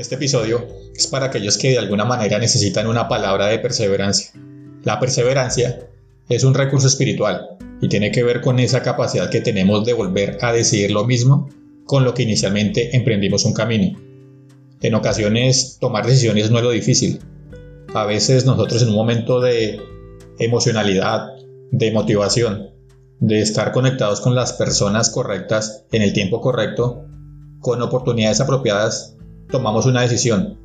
Este episodio es para aquellos que de alguna manera necesitan una palabra de perseverancia. La perseverancia es un recurso espiritual y tiene que ver con esa capacidad que tenemos de volver a decidir lo mismo con lo que inicialmente emprendimos un camino. En ocasiones tomar decisiones no es lo difícil. A veces nosotros en un momento de emocionalidad, de motivación, de estar conectados con las personas correctas en el tiempo correcto, con oportunidades apropiadas, tomamos una decisión.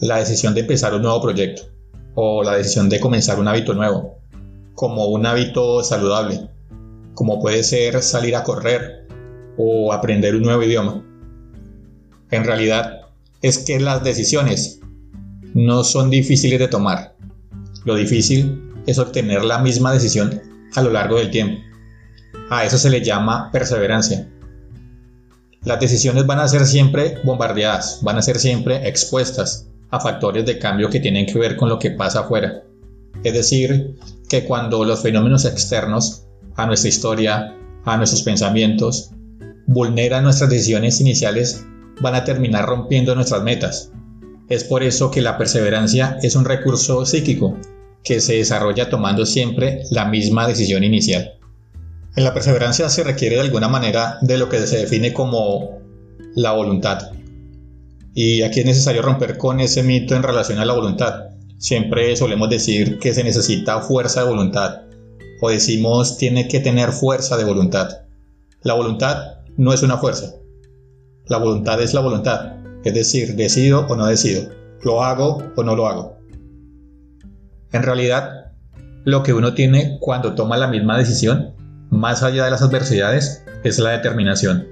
La decisión de empezar un nuevo proyecto o la decisión de comenzar un hábito nuevo, como un hábito saludable, como puede ser salir a correr o aprender un nuevo idioma. En realidad es que las decisiones no son difíciles de tomar. Lo difícil es obtener la misma decisión a lo largo del tiempo. A eso se le llama perseverancia. Las decisiones van a ser siempre bombardeadas, van a ser siempre expuestas a factores de cambio que tienen que ver con lo que pasa afuera. Es decir, que cuando los fenómenos externos a nuestra historia, a nuestros pensamientos, vulneran nuestras decisiones iniciales, van a terminar rompiendo nuestras metas. Es por eso que la perseverancia es un recurso psíquico que se desarrolla tomando siempre la misma decisión inicial. En la perseverancia se requiere de alguna manera de lo que se define como la voluntad. Y aquí es necesario romper con ese mito en relación a la voluntad. Siempre solemos decir que se necesita fuerza de voluntad o decimos tiene que tener fuerza de voluntad. La voluntad no es una fuerza. La voluntad es la voluntad, es decir, decido o no decido, lo hago o no lo hago. En realidad, lo que uno tiene cuando toma la misma decisión más allá de las adversidades, es la determinación.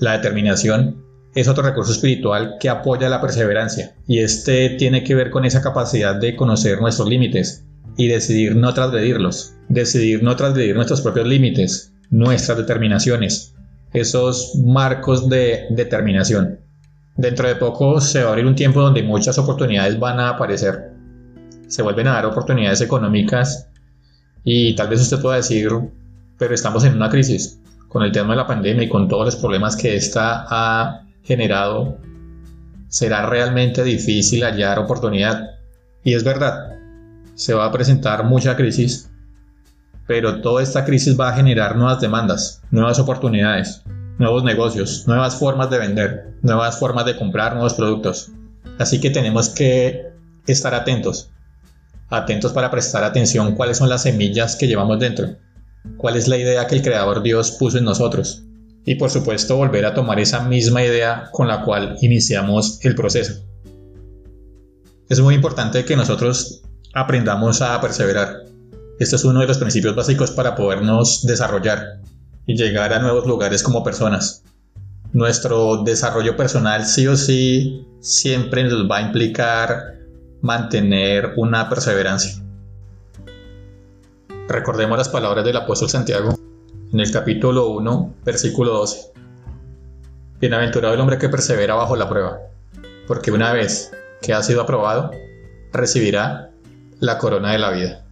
La determinación es otro recurso espiritual que apoya la perseverancia y este tiene que ver con esa capacidad de conocer nuestros límites y decidir no transgredirlos, decidir no transgredir nuestros propios límites, nuestras determinaciones, esos marcos de determinación. Dentro de poco se va a abrir un tiempo donde muchas oportunidades van a aparecer. Se vuelven a dar oportunidades económicas y tal vez usted pueda decir, pero estamos en una crisis con el tema de la pandemia y con todos los problemas que esta ha generado, será realmente difícil hallar oportunidad. Y es verdad, se va a presentar mucha crisis, pero toda esta crisis va a generar nuevas demandas, nuevas oportunidades, nuevos negocios, nuevas formas de vender, nuevas formas de comprar nuevos productos. Así que tenemos que estar atentos, atentos para prestar atención cuáles son las semillas que llevamos dentro cuál es la idea que el Creador Dios puso en nosotros. Y por supuesto volver a tomar esa misma idea con la cual iniciamos el proceso. Es muy importante que nosotros aprendamos a perseverar. Este es uno de los principios básicos para podernos desarrollar y llegar a nuevos lugares como personas. Nuestro desarrollo personal sí o sí siempre nos va a implicar mantener una perseverancia. Recordemos las palabras del apóstol Santiago en el capítulo 1, versículo 12. Bienaventurado el hombre que persevera bajo la prueba, porque una vez que ha sido aprobado, recibirá la corona de la vida.